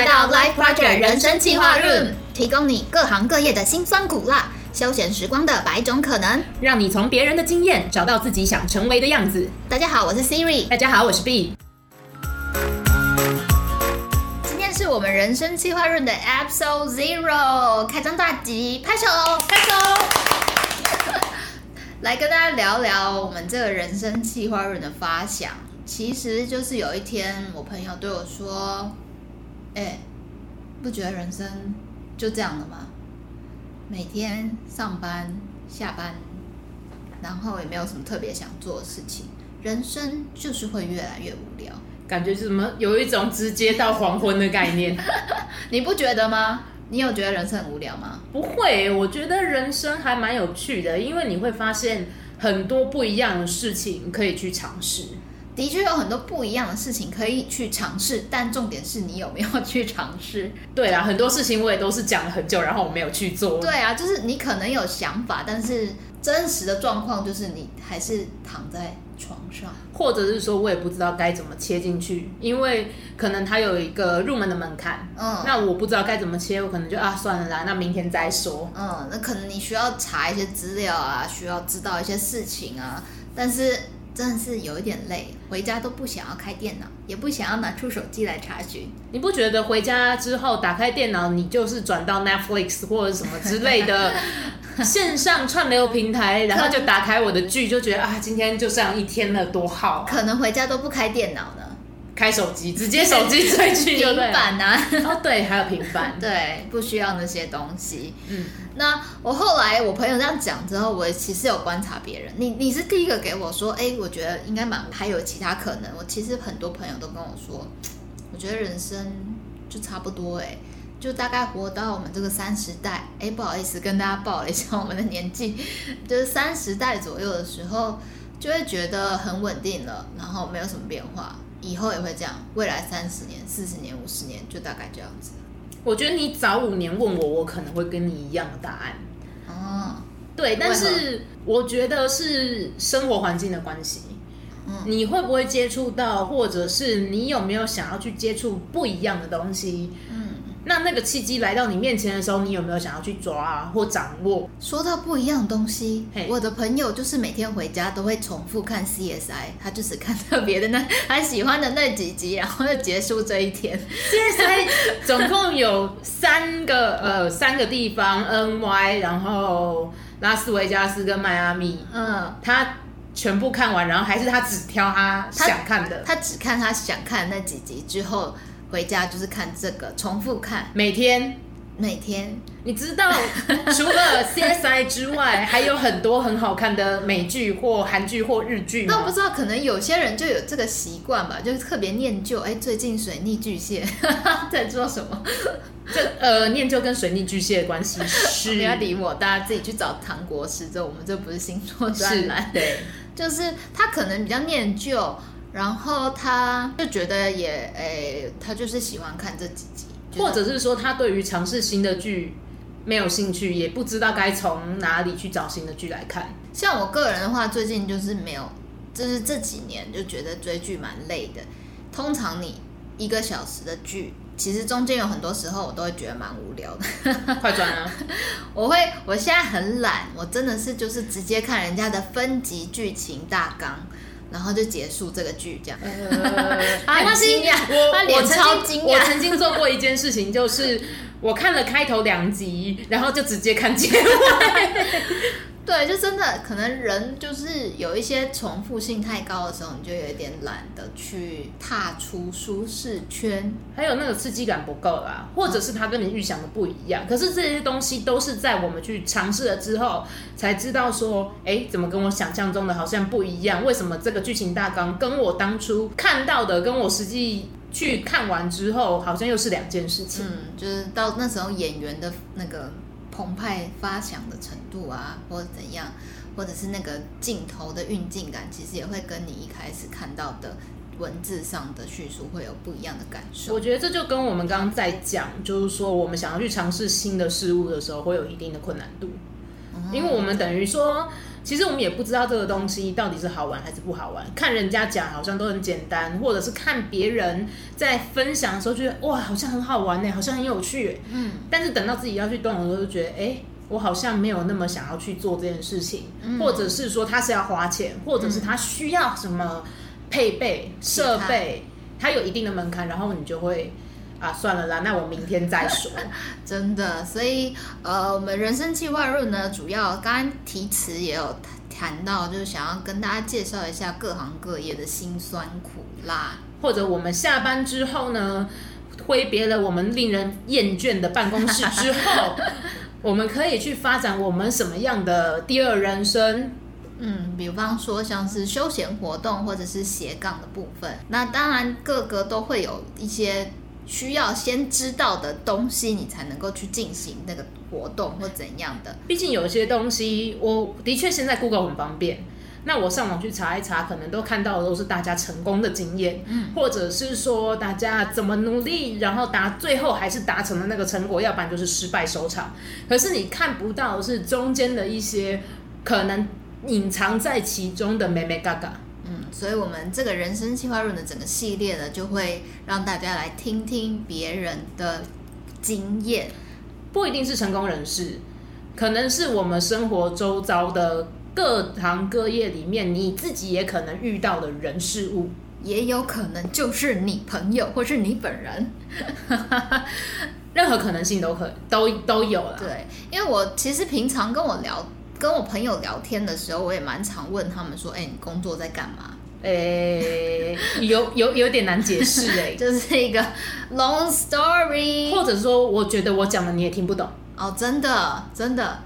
来到 Life Project 人生计划 Room，提供你各行各业的辛酸苦辣、休闲时光的百种可能，让你从别人的经验找到自己想成为的样子。大家好，我是 Siri。大家好，我是 B。今天是我们人生计划 Room 的 Episode Zero 开张大吉，拍手拍手！来跟大家聊聊我们这个人生计划 Room 的发想，其实就是有一天我朋友对我说。哎、欸，不觉得人生就这样了吗？每天上班下班，然后也没有什么特别想做的事情，人生就是会越来越无聊。感觉是什么？有一种直接到黄昏的概念，你不觉得吗？你有觉得人生很无聊吗？不会，我觉得人生还蛮有趣的，因为你会发现很多不一样的事情可以去尝试。的确有很多不一样的事情可以去尝试，但重点是你有没有去尝试。对啊，很多事情我也都是讲了很久，然后我没有去做。对啊，就是你可能有想法，但是真实的状况就是你还是躺在床上，或者是说我也不知道该怎么切进去，因为可能它有一个入门的门槛。嗯，那我不知道该怎么切，我可能就啊算了啦，那明天再说。嗯，那可能你需要查一些资料啊，需要知道一些事情啊，但是。真的是有一点累，回家都不想要开电脑，也不想要拿出手机来查询。你不觉得回家之后打开电脑，你就是转到 Netflix 或者什么之类的 线上串流平台，然后就打开我的剧，就觉得啊，今天就这样一天了，多好啊。可能回家都不开电脑呢。开手机，直接手机 追剧就对了。平板啊，哦对，还有平板，对，不需要那些东西。嗯，那我后来我朋友这样讲之后，我其实有观察别人。你你是第一个给我说，哎，我觉得应该蛮还有其他可能。我其实很多朋友都跟我说，我觉得人生就差不多，哎，就大概活到我们这个三十代。哎，不好意思，跟大家报了一下我们的年纪，就是三十代左右的时候，就会觉得很稳定了，然后没有什么变化。以后也会这样，未来三十年、四十年、五十年，就大概这样子。我觉得你早五年问我，我可能会跟你一样的答案。哦，对，但是我觉得是生活环境的关系。嗯，你会不会接触到，或者是你有没有想要去接触不一样的东西？嗯。那那个契机来到你面前的时候，你有没有想要去抓啊，或掌握？说到不一样的东西，hey, 我的朋友就是每天回家都会重复看 CSI，他就是看特别的那他喜欢的那几集，然后就结束这一天。CSI 总共有三个呃三个地方，NY，然后拉斯维加斯跟迈阿密。嗯，他全部看完，然后还是他只挑他想看的，他，他只看他想看的那几集之后。回家就是看这个，重复看，每天，每天。你知道，除了 CSI 之外，还有很多很好看的美剧或韩剧或日剧。那我不知道，可能有些人就有这个习惯吧，就是特别念旧。哎，最近水逆巨蟹 在做什么？这呃，念旧跟水逆巨蟹的关系是？不要理我，大家自己去找唐国师。这我们这不是星座专栏，对，就是他可能比较念旧。然后他就觉得也诶，他就是喜欢看这几集，或者是说他对于尝试新的剧没有兴趣，也不知道该从哪里去找新的剧来看。像我个人的话，最近就是没有，就是这几年就觉得追剧蛮累的。通常你一个小时的剧，其实中间有很多时候我都会觉得蛮无聊的。快转啊！我会，我现在很懒，我真的是就是直接看人家的分级剧情大纲。然后就结束这个剧，这样。他很惊讶，我他脸超惊讶。我曾经做过一件事情，就是我看了开头两集，然后就直接看结尾。对，就真的可能人就是有一些重复性太高的时候，你就有一点懒得去踏出舒适圈，还有那个刺激感不够啦，或者是他跟你预想的不一样。可是这些东西都是在我们去尝试了之后，才知道说，哎，怎么跟我想象中的好像不一样？为什么这个剧情大纲跟我当初看到的，跟我实际去看完之后，好像又是两件事情？嗯，就是到那时候演员的那个。澎湃发响的程度啊，或者怎样，或者是那个镜头的运镜感，其实也会跟你一开始看到的文字上的叙述会有不一样的感受。我觉得这就跟我们刚刚在讲，就是说我们想要去尝试新的事物的时候，会有一定的困难度，因为我们等于说，其实我们也不知道这个东西到底是好玩还是不好玩。看人家讲好像都很简单，或者是看别人在分享的时候觉得哇，好像很好玩呢，好像很有趣。嗯，但是等到自己要去动的时候，就觉得哎。欸我好像没有那么想要去做这件事情，嗯、或者是说他是要花钱，或者是他需要什么配备设备，它有一定的门槛，然后你就会啊，算了啦，那我明天再说。真的，所以呃，我们人生计划论呢，主要刚刚题词也有谈到，就是想要跟大家介绍一下各行各业的辛酸苦辣，或者我们下班之后呢，挥别了我们令人厌倦的办公室之后。我们可以去发展我们什么样的第二人生？嗯，比方说像是休闲活动或者是斜杠的部分。那当然，各个都会有一些需要先知道的东西，你才能够去进行那个活动或怎样的。毕竟有些东西，我的确现在 Google 很方便。那我上网去查一查，可能都看到的都是大家成功的经验，嗯，或者是说大家怎么努力，然后达最后还是达成了那个成果，要不然就是失败收场。可是你看不到的是中间的一些可能隐藏在其中的美眉角角。嗯，所以我们这个人生计划论的整个系列呢，就会让大家来听听别人的经验，不一定是成功人士，可能是我们生活周遭的。各行各业里面，你自己也可能遇到的人事物，也有可能就是你朋友或是你本人，任何可能性都可都都有了。对，因为我其实平常跟我聊，跟我朋友聊天的时候，我也蛮常问他们说：“哎、欸，你工作在干嘛？”哎、欸，有有有点难解释哎、欸，就是一个 long story，或者说，我觉得我讲的你也听不懂哦，真的真的。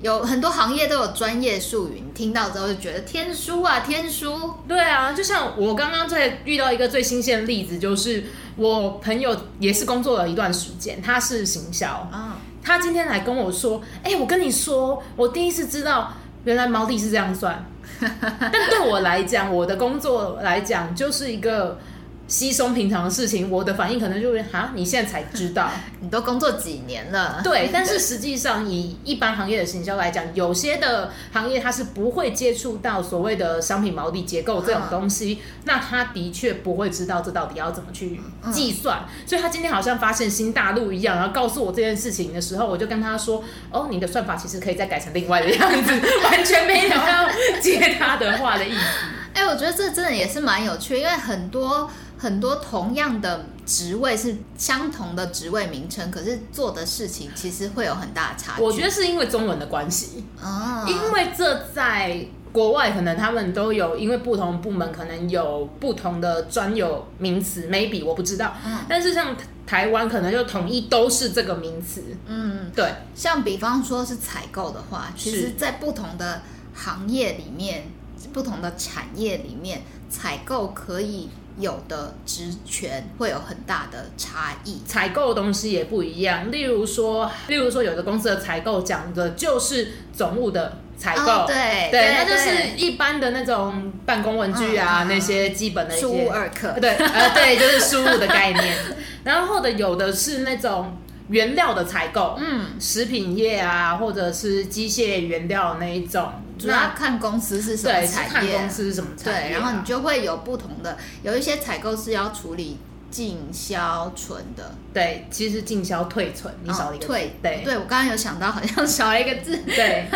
有很多行业都有专业术语，你听到之后就觉得天书啊，天书。对啊，就像我刚刚在遇到一个最新鲜的例子，就是我朋友也是工作了一段时间，他是行销啊，他今天来跟我说，哎、我跟你说，我第一次知道原来毛利是这样算，但对我来讲，我的工作来讲就是一个。稀松平常的事情，我的反应可能就是哈，你现在才知道，你都工作几年了？对，但是实际上以一般行业的行销来讲，有些的行业它是不会接触到所谓的商品毛利结构这种东西，嗯、那他的确不会知道这到底要怎么去计算。嗯、所以他今天好像发现新大陆一样，然后告诉我这件事情的时候，我就跟他说：“哦，你的算法其实可以再改成另外的样子，完全没有要接他的话的意思。”哎，我觉得这真的也是蛮有趣，因为很多。很多同样的职位是相同的职位名称，可是做的事情其实会有很大的差距。我觉得是因为中文的关系啊，因为这在国外可能他们都有，因为不同部门可能有不同的专有名词，maybe 我不知道。嗯，但是像台湾可能就统一都是这个名词。嗯，对。像比方说是采购的话，其实在不同的行业里面、不同的产业里面，采购可以。有的职权会有很大的差异，采购的东西也不一样。例如说，例如说，有的公司的采购讲的就是总务的采购，哦、对对，对，那就是一般的那种办公文具啊，嗯、那些基本的一些。二课，对，呃，对，就是输入的概念。然后或者有的是那种原料的采购，嗯，食品业啊，或者是机械原料那一种。主要看公司是什么产业，看公司是什么产业，对，然后你就会有不同的，有一些采购是要处理进销存的，对，其实进销退存，你少了一个退，对，对我刚刚有想到好像少了一个字，对，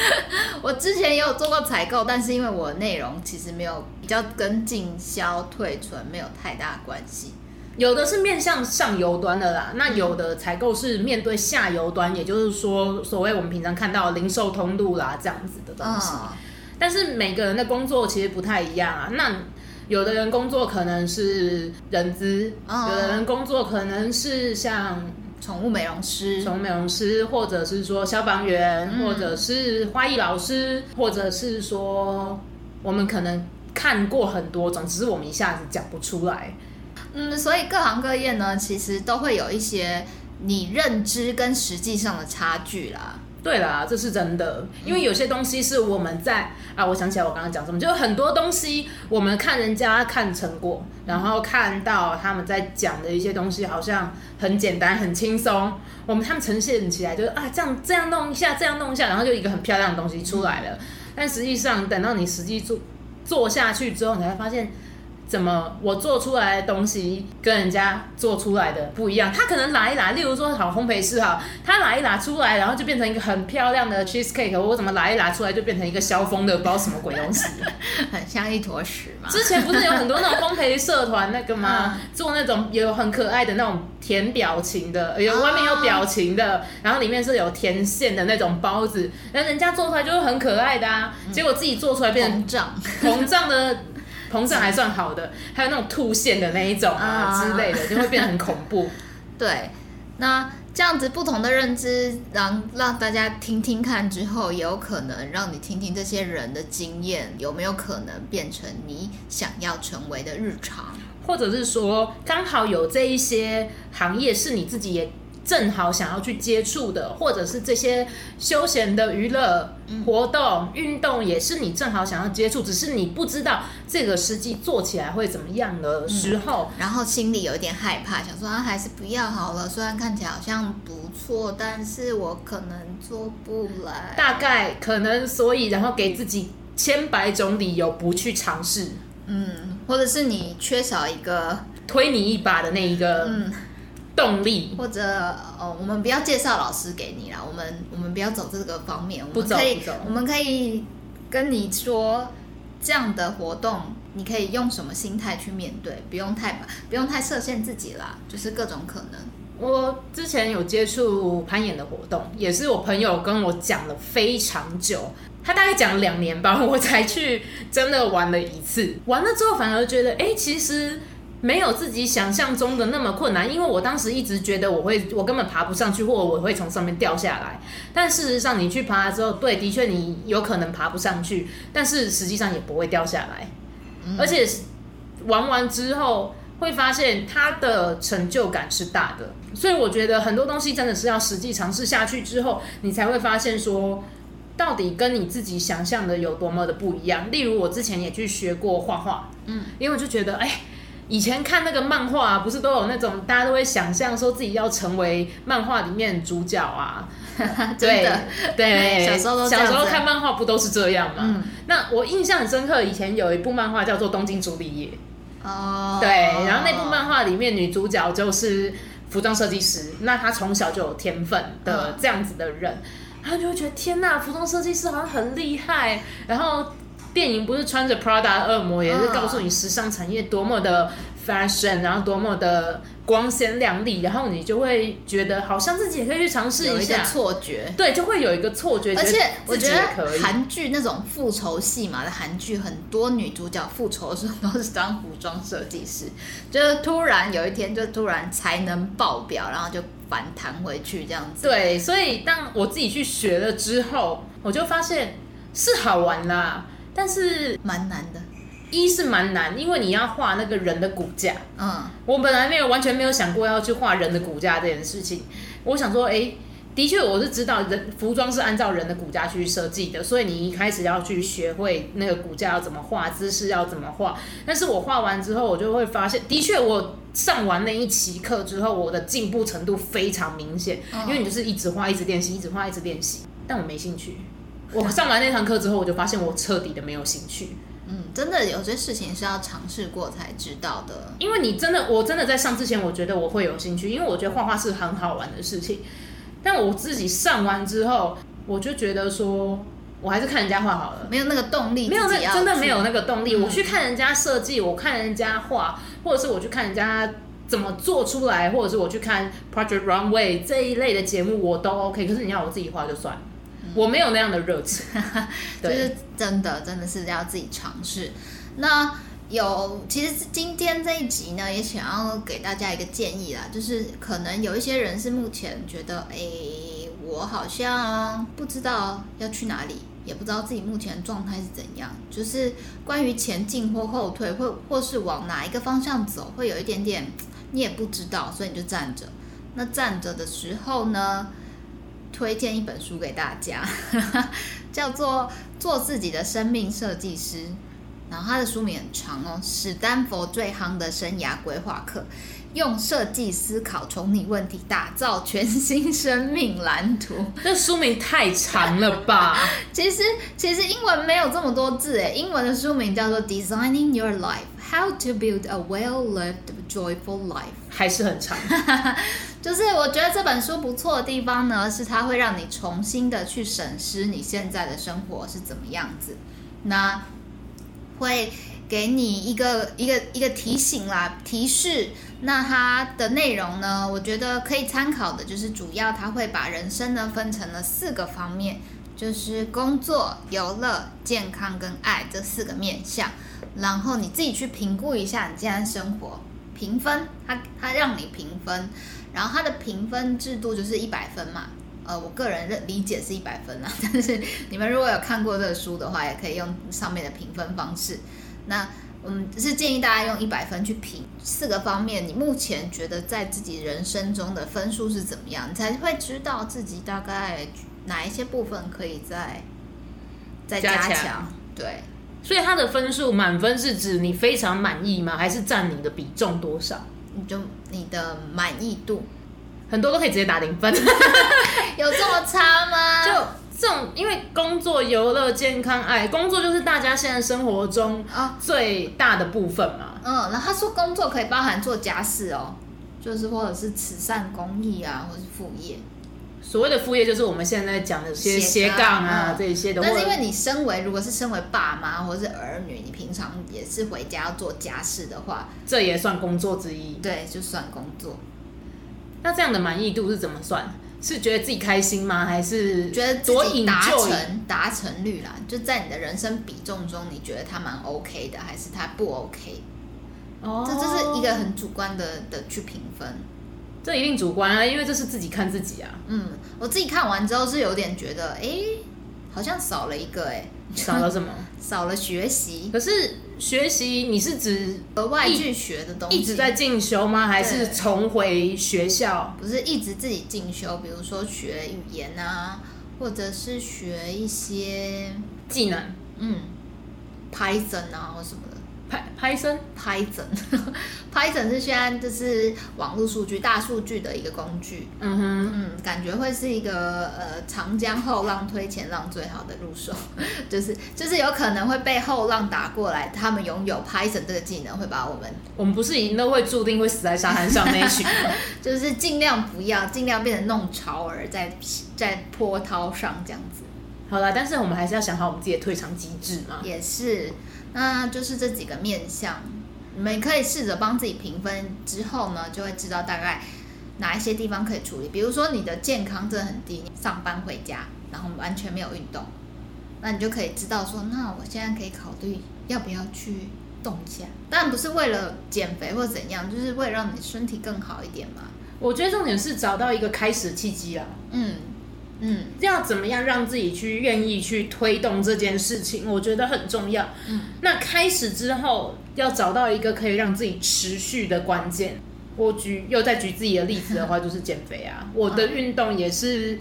我之前也有做过采购，但是因为我的内容其实没有比较跟进销退存没有太大关系。有的是面向上游端的啦，那有的采购是面对下游端，嗯、也就是说，所谓我们平常看到零售通路啦这样子的东西。哦、但是每个人的工作其实不太一样啊。那有的人工作可能是人资，哦、有的人工作可能是像宠物美容师、宠物美容师，或者是说消防员，嗯、或者是花艺老师，或者是说我们可能看过很多种，只是我们一下子讲不出来。嗯，所以各行各业呢，其实都会有一些你认知跟实际上的差距啦。对啦，这是真的，因为有些东西是我们在啊，我想起来我刚刚讲什么，就很多东西我们看人家看成果，然后看到他们在讲的一些东西，好像很简单很轻松，我们他们呈现起来就是啊，这样这样弄一下，这样弄一下，然后就一个很漂亮的东西出来了。但实际上等到你实际做做下去之后，你会发现。怎么我做出来的东西跟人家做出来的不一样？他可能拿一拿，例如说好烘焙师哈，他拿一拿出来，然后就变成一个很漂亮的 cheese cake。我怎么拿一拿出来就变成一个削风的，不知道什么鬼东西，很像一坨屎嘛。之前不是有很多那种烘焙社团那个吗？做那种有很可爱的那种甜表情的，有外面有表情的，然后里面是有甜馅的那种包子，然后人家做出来就是很可爱的啊，结果自己做出来变成膨胀，膨胀的。膨胀还算好的，还有那种吐线的那一种啊之类的，就会变得很恐怖。对，那这样子不同的认知，让让大家听听看之后，也有可能让你听听这些人的经验，有没有可能变成你想要成为的日常，或者是说刚好有这一些行业是你自己也。正好想要去接触的，或者是这些休闲的娱乐活动、运动，也是你正好想要接触，只是你不知道这个实际做起来会怎么样的时候，然后心里有一点害怕，想说啊，还是不要好了。虽然看起来好像不错，但是我可能做不来。大概可能，所以然后给自己千百种理由不去尝试。嗯，或者是你缺少一个推你一把的那一个。嗯。动力，或者哦，我们不要介绍老师给你了，我们我们不要走这个方面，我们可以我们可以跟你说这样的活动，你可以用什么心态去面对，不用太不用太设限自己啦，就是各种可能。我之前有接触攀岩的活动，也是我朋友跟我讲了非常久，他大概讲了两年吧，我才去真的玩了一次，玩了之后反而觉得，哎，其实。没有自己想象中的那么困难，因为我当时一直觉得我会，我根本爬不上去，或者我会从上面掉下来。但事实上，你去爬了之后，对，的确你有可能爬不上去，但是实际上也不会掉下来。嗯。而且玩完之后会发现它的成就感是大的，所以我觉得很多东西真的是要实际尝试下去之后，你才会发现说，到底跟你自己想象的有多么的不一样。例如我之前也去学过画画，嗯，因为我就觉得，哎。以前看那个漫画啊，不是都有那种大家都会想象说自己要成为漫画里面主角啊？对的。对。对，小时候都小时候看漫画不都是这样吗？嗯、那我印象很深刻，以前有一部漫画叫做《东京朱丽叶》哦，对，然后那部漫画里面女主角就是服装设计师，那她从小就有天分的这样子的人，嗯、然后就会觉得天呐，服装设计师好像很厉害，然后。电影不是穿着 Prada 的恶魔，也是告诉你时尚产业多么的 fashion，然后多么的光鲜亮丽，然后你就会觉得好像自己也可以去尝试一下，错觉，对，就会有一个错觉。而且我觉得韩剧那种复仇戏嘛的韩剧，很多女主角复仇的时候都是当服装设计师，就是突然有一天就突然才能爆表，然后就反弹回去这样子。对，所以当我自己去学了之后，我就发现是好玩啦。但是蛮难的，一是蛮难，因为你要画那个人的骨架。嗯，我本来没有完全没有想过要去画人的骨架这件事情。我想说，哎，的确我是知道人服装是按照人的骨架去设计的，所以你一开始要去学会那个骨架要怎么画，姿势要怎么画。但是我画完之后，我就会发现，的确我上完那一期课之后，我的进步程度非常明显。因为你就是一直画，一直练习，一直画，一直练习。但我没兴趣。我上完那堂课之后，我就发现我彻底的没有兴趣。嗯，真的有些事情是要尝试过才知道的。因为你真的，我真的在上之前，我觉得我会有兴趣，因为我觉得画画是很好玩的事情。但我自己上完之后，我就觉得说，我还是看人家画好了，没有那个动力，没有那真的没有那个动力。我去看人家设计，我看人家画，或者是我去看人家怎么做出来，或者是我去看 Project Runway 这一类的节目，我都 OK。可是你要我自己画就算了。我没有那样的热情，就是真的，真的是要自己尝试。那有，其实今天这一集呢，也想要给大家一个建议啦，就是可能有一些人是目前觉得，哎，我好像不知道要去哪里，也不知道自己目前状态是怎样，就是关于前进或后退，或或是往哪一个方向走，会有一点点你也不知道，所以你就站着。那站着的时候呢，推荐一本书给大家，叫做《做自己的生命设计师》。然后他的书名很长哦，史丹佛最夯的生涯规划课，用设计思考重拟问题，打造全新生命蓝图。这书名太长了吧？其实其实英文没有这么多字诶，英文的书名叫做 Designing Your Life: How to Build a Well-Lived Joyful Life，还是很长。就是我觉得这本书不错的地方呢，是它会让你重新的去审视你现在的生活是怎么样子。那会给你一个一个一个提醒啦，提示。那它的内容呢，我觉得可以参考的，就是主要它会把人生呢分成了四个方面，就是工作、游乐、健康跟爱这四个面向。然后你自己去评估一下你现在生活，评分，它它让你评分，然后它的评分制度就是一百分嘛。呃，我个人认理解是一百分啊，但是你们如果有看过这个书的话，也可以用上面的评分方式。那我们是建议大家用一百分去评四个方面，你目前觉得在自己人生中的分数是怎么样，你才会知道自己大概哪一些部分可以再再加强。加强。对，所以它的分数满分是指你非常满意吗？还是占你的比重多少？你就你的满意度。很多都可以直接打零分，有这么差吗？就这种，因为工作、游乐、健康、爱，工作就是大家现在生活中啊最大的部分嘛。嗯，然后他说工作可以包含做家事哦，就是或者是慈善公益啊，或者是副业。所谓的副业就是我们现在讲的些斜杠啊，这些的。但是因为你身为如果是身为爸妈或者是儿女，你平常也是回家要做家事的话，这也算工作之一。对，就算工作。那这样的满意度是怎么算？是觉得自己开心吗？还是觉得自己达成达成率啦？就在你的人生比重中，你觉得他蛮 OK 的，还是他不 OK？哦，这这是一个很主观的的去评分。这一定主观啊，因为这是自己看自己啊。嗯，我自己看完之后是有点觉得，哎，好像少了一个，哎，少了什么？少了学习。可是。学习，你是指额外去学的东西，一直在进修吗？还是重回学校？不是一直自己进修，比如说学语言啊，或者是学一些技能，嗯，Python 啊或什么的。Python，Python，Python 是现在就是网络数据、大数据的一个工具。嗯哼，嗯，感觉会是一个呃长江后浪推前浪最好的入手，就是就是有可能会被后浪打过来，他们拥有 Python 这个技能，会把我们我们不是已经都会注定会死在沙滩上那一群，就是尽量不要，尽量变成弄潮儿在在波涛上这样子。好了，但是我们还是要想好我们自己的退场机制嘛。也是。那就是这几个面相，你们可以试着帮自己评分之后呢，就会知道大概哪一些地方可以处理。比如说你的健康真的很低，上班回家然后完全没有运动，那你就可以知道说，那我现在可以考虑要不要去动一下。当然不是为了减肥或怎样，就是为了让你身体更好一点嘛。我觉得重点是找到一个开始的契机啊。嗯。嗯，要怎么样让自己去愿意去推动这件事情，我觉得很重要。嗯，那开始之后要找到一个可以让自己持续的关键。我举又再举自己的例子的话，就是减肥啊。我的运动也是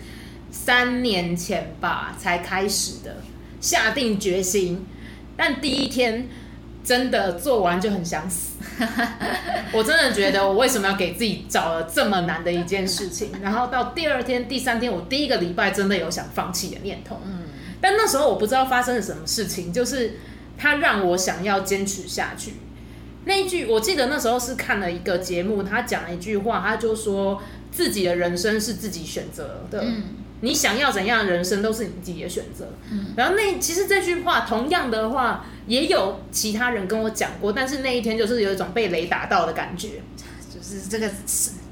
三年前吧才开始的，下定决心，但第一天真的做完就很想死。我真的觉得，我为什么要给自己找了这么难的一件事情？然后到第二天、第三天，我第一个礼拜真的有想放弃的念头。嗯，但那时候我不知道发生了什么事情，就是他让我想要坚持下去。那一句，我记得那时候是看了一个节目，他讲了一句话，他就说自己的人生是自己选择的。嗯。你想要怎样的人生都是你自己的选择。嗯，然后那其实这句话同样的话也有其他人跟我讲过，但是那一天就是有一种被雷打到的感觉，就是这个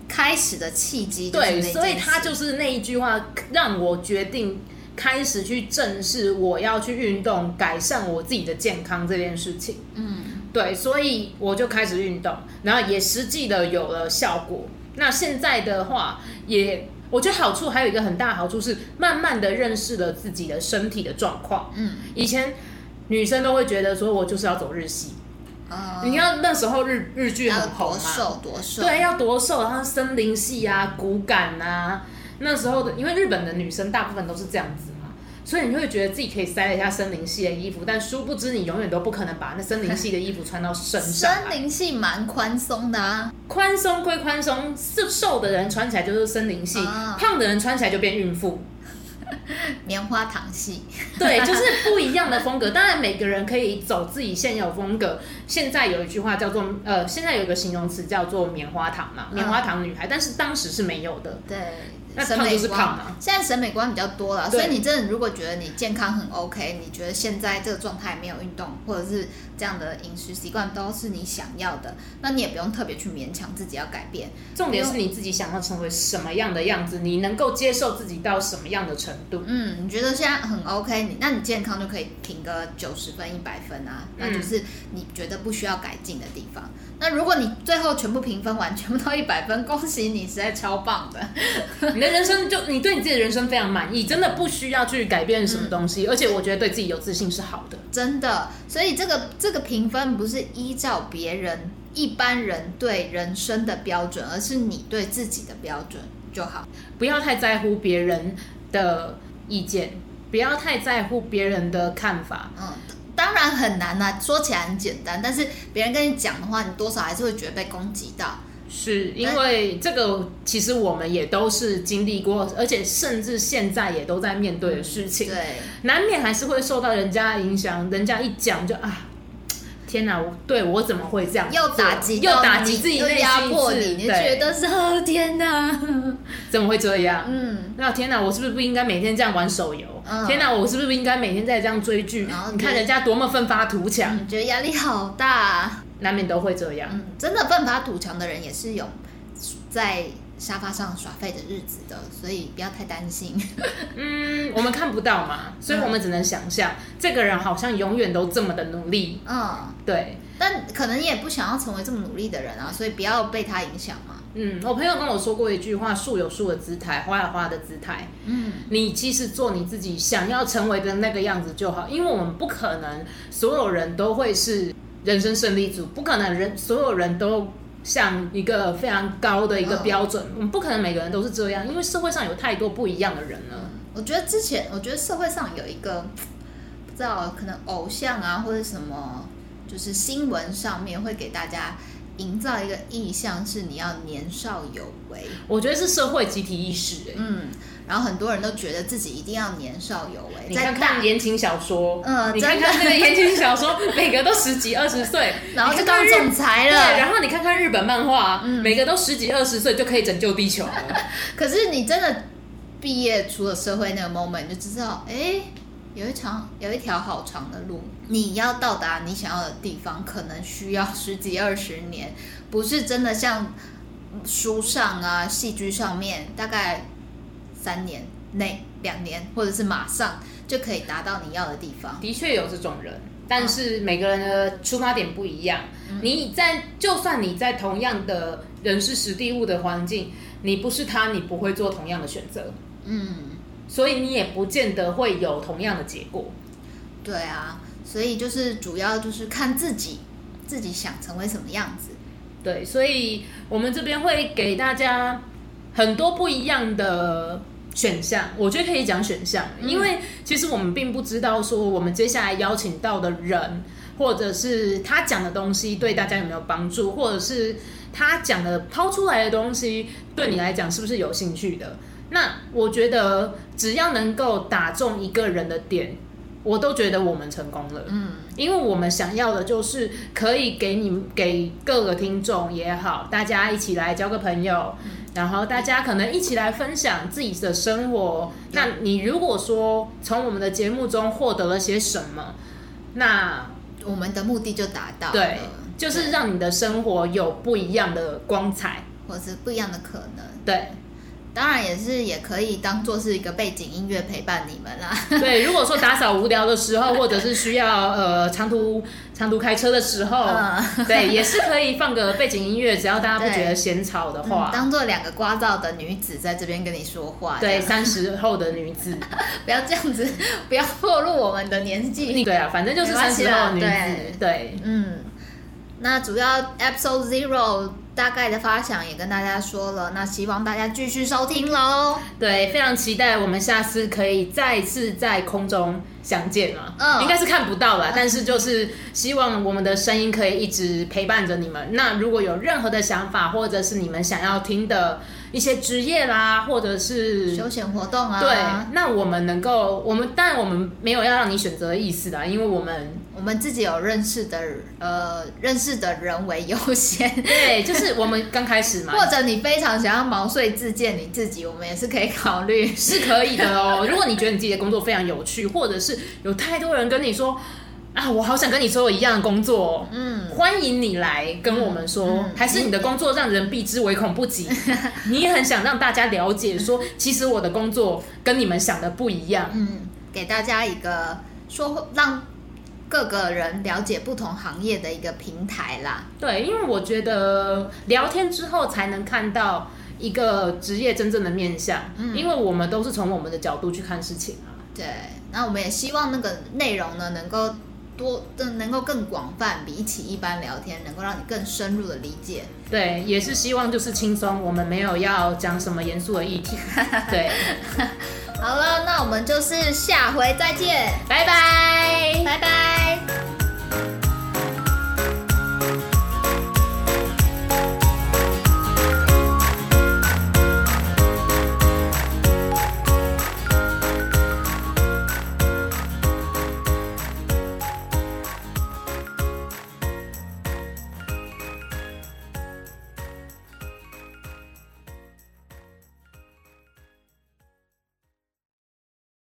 开始的契机。对，所以他就是那一句话让我决定开始去正视我要去运动，改善我自己的健康这件事情。嗯，对，所以我就开始运动，然后也实际的有了效果。那现在的话也。我觉得好处还有一个很大的好处是，慢慢的认识了自己的身体的状况。嗯，以前女生都会觉得说，我就是要走日系。啊、嗯，你要那时候日日剧很红嘛，多瘦多瘦，对，要多瘦，然后森林系啊，骨感啊。那时候的，因为日本的女生大部分都是这样子嘛。所以你会觉得自己可以塞了一下森林系的衣服，但殊不知你永远都不可能把那森林系的衣服穿到身上。森林系蛮宽松的啊，宽松归宽松，瘦瘦的人穿起来就是森林系，哦、胖的人穿起来就变孕妇。棉花糖系，对，就是不一样的风格。当然，每个人可以走自己现有风格。现在有一句话叫做，呃，现在有一个形容词叫做棉花糖嘛，棉花糖女孩，但是当时是没有的。对。那胖就是胖嘛。现在审美观比较多了，所以你真的如果觉得你健康很 OK，你觉得现在这个状态没有运动，或者是这样的饮食习惯都是你想要的，那你也不用特别去勉强自己要改变。重点是你自己想要成为什么样的样子，你能够接受自己到什么样的程度。嗯，你觉得现在很 OK，你那你健康就可以评个九十分、一百分啊，那就是你觉得不需要改进的地方。那如果你最后全部评分完，全部到 一百分，恭喜你，实在超棒的！你的人生就你对你自己的人生非常满意，真的不需要去改变什么东西，嗯、而且我觉得对自己有自信是好的，真的。所以这个这个评分不是依照别人一般人对人生的标准，而是你对自己的标准就好，不要太在乎别人的意见，不要太在乎别人的看法，嗯。当然很难呐、啊，说起来很简单，但是别人跟你讲的话，你多少还是会觉得被攻击到。是因为这个，其实我们也都是经历过，而且甚至现在也都在面对的事情。对，难免还是会受到人家的影响，人家一讲就啊。天哪！我对我怎么会这样？又打击，又打击自己，又压迫你，你觉得是哦？天哪！怎么会这样？嗯，那天哪！我是不是不应该每天这样玩手游？嗯、天哪！我是不是不应该每天在这样追剧？你看人家多么奋发图强，你觉得压力好大，难免都会这样。嗯，真的奋发图强的人也是有在。沙发上耍废的日子的，所以不要太担心。嗯，我们看不到嘛，所以我们只能想象、嗯、这个人好像永远都这么的努力。嗯，对。但可能你也不想要成为这么努力的人啊，所以不要被他影响嘛。嗯，我朋友跟我说过一句话：树有树的姿态，花有花的姿态。嗯，你其实做你自己想要成为的那个样子就好，因为我们不可能所有人都会是人生胜利组，不可能人所有人都。像一个非常高的一个标准，我们不可能每个人都是这样，因为社会上有太多不一样的人了。我觉得之前，我觉得社会上有一个不知道可能偶像啊，或者什么，就是新闻上面会给大家营造一个意象，是你要年少有为。我觉得是社会集体意识，欸，嗯。然后很多人都觉得自己一定要年少有为。你看看言情小说，嗯，你看看那个言情小说，每个都十几二十岁，然后就当总裁了。对，然后你看看日本漫画，嗯，每个都十几二十岁就可以拯救地球了。可是你真的毕业出了社会那个 moment，你就知道，哎，有一长有一条好长的路，你要到达你想要的地方，可能需要十几二十年，不是真的像书上啊、戏剧上面大概。三年内、两年，或者是马上就可以达到你要的地方。的确有这种人，但是每个人的出发点不一样。嗯、你在就算你在同样的人事时地物的环境，你不是他，你不会做同样的选择。嗯，所以你也不见得会有同样的结果。对啊，所以就是主要就是看自己，自己想成为什么样子。对，所以我们这边会给大家很多不一样的。选项，我觉得可以讲选项，因为其实我们并不知道说我们接下来邀请到的人，或者是他讲的东西对大家有没有帮助，或者是他讲的抛出来的东西对你来讲是不是有兴趣的。那我觉得只要能够打中一个人的点，我都觉得我们成功了。嗯，因为我们想要的就是可以给你给各个听众也好，大家一起来交个朋友。然后大家可能一起来分享自己的生活。那你如果说从我们的节目中获得了些什么，那我们的目的就达到了。对，就是让你的生活有不一样的光彩，或是不一样的可能。对。当然也是，也可以当做是一个背景音乐陪伴你们啦。对，如果说打扫无聊的时候，或者是需要呃长途长途开车的时候，嗯、对，也是可以放个背景音乐，只要大家不觉得嫌吵的话。嗯、当做两个聒噪的女子在这边跟你说话。对，三十后的女子，不要这样子，不要暴露我们的年纪。对啊，反正就是三十后的女子。对，对，嗯。那主要 Episode Zero。大概的发想也跟大家说了，那希望大家继续收听喽。对，非常期待我们下次可以再次在空中相见了。嗯，应该是看不到了，但是就是希望我们的声音可以一直陪伴着你们。那如果有任何的想法，或者是你们想要听的一些职业啦，或者是休闲活动啊，对，那我们能够，我们当然我们没有要让你选择的意思啦，因为我们。我们自己有认识的，呃，认识的人为优先。对，就是我们刚开始嘛。或者你非常想要毛遂自荐你自己，我们也是可以考虑，是可以的哦。如果你觉得你自己的工作非常有趣，或者是有太多人跟你说啊，我好想跟你说我一样的工作，嗯，欢迎你来跟我们说。嗯嗯、还是你的工作让人避之唯恐不及，你也很想让大家了解说，其实我的工作跟你们想的不一样。嗯，给大家一个说让。各个人了解不同行业的一个平台啦。对，因为我觉得聊天之后才能看到一个职业真正的面相。嗯，因为我们都是从我们的角度去看事情啊。对，那我们也希望那个内容呢，能够多，更能够更广泛，比起一般聊天，能够让你更深入的理解。对，也是希望就是轻松，我们没有要讲什么严肃的议题。对，好了，那我们就是下回再见，拜拜，拜拜。はい